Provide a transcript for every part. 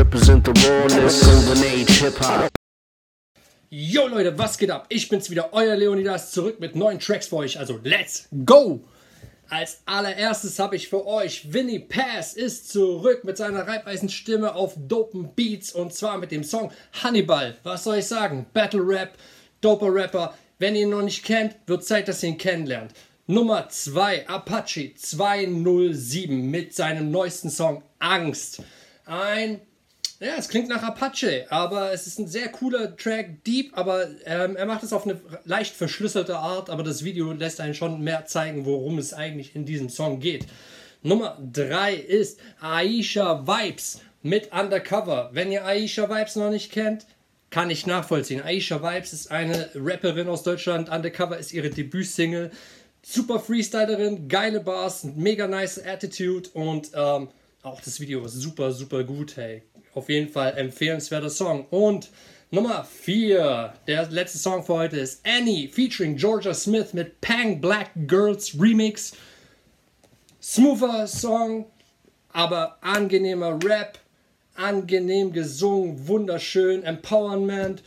Represent the rawness, golden age hip hop. Yo Leute, was geht ab? Ich bin's wieder, euer Leonidas, zurück mit neuen Tracks für euch. Also let's go! Als allererstes habe ich für euch Winnie Pass ist zurück mit seiner Reibeisenstimme auf dopen Beats und zwar mit dem Song Hannibal. Was soll ich sagen? Battle Rap, doper Rapper. Wenn ihr ihn noch nicht kennt, wird Zeit, dass ihr ihn kennenlernt. Nummer 2, Apache 207 mit seinem neuesten Song Angst. Ein ja, es klingt nach Apache, aber es ist ein sehr cooler Track, deep, aber ähm, er macht es auf eine leicht verschlüsselte Art, aber das Video lässt einen schon mehr zeigen, worum es eigentlich in diesem Song geht. Nummer 3 ist Aisha Vibes mit Undercover. Wenn ihr Aisha Vibes noch nicht kennt, kann ich nachvollziehen. Aisha Vibes ist eine Rapperin aus Deutschland. Undercover ist ihre Debütsingle. Super Freestylerin, geile Bars, mega nice Attitude und ähm, auch das Video ist super, super gut. Hey, auf jeden Fall empfehlenswerter Song. Und Nummer 4, der letzte Song für heute ist Annie featuring Georgia Smith mit Pang Black Girls Remix. Smoother Song, aber angenehmer Rap, angenehm gesungen, wunderschön, Empowerment.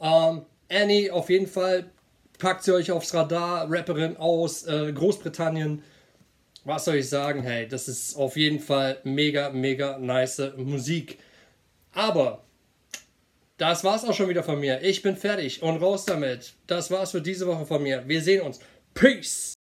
Ähm, Annie auf jeden Fall packt sie euch aufs Radar, Rapperin aus äh, Großbritannien. Was soll ich sagen? Hey, das ist auf jeden Fall mega, mega nice Musik. Aber das war's auch schon wieder von mir. Ich bin fertig und raus damit. Das war's für diese Woche von mir. Wir sehen uns. Peace!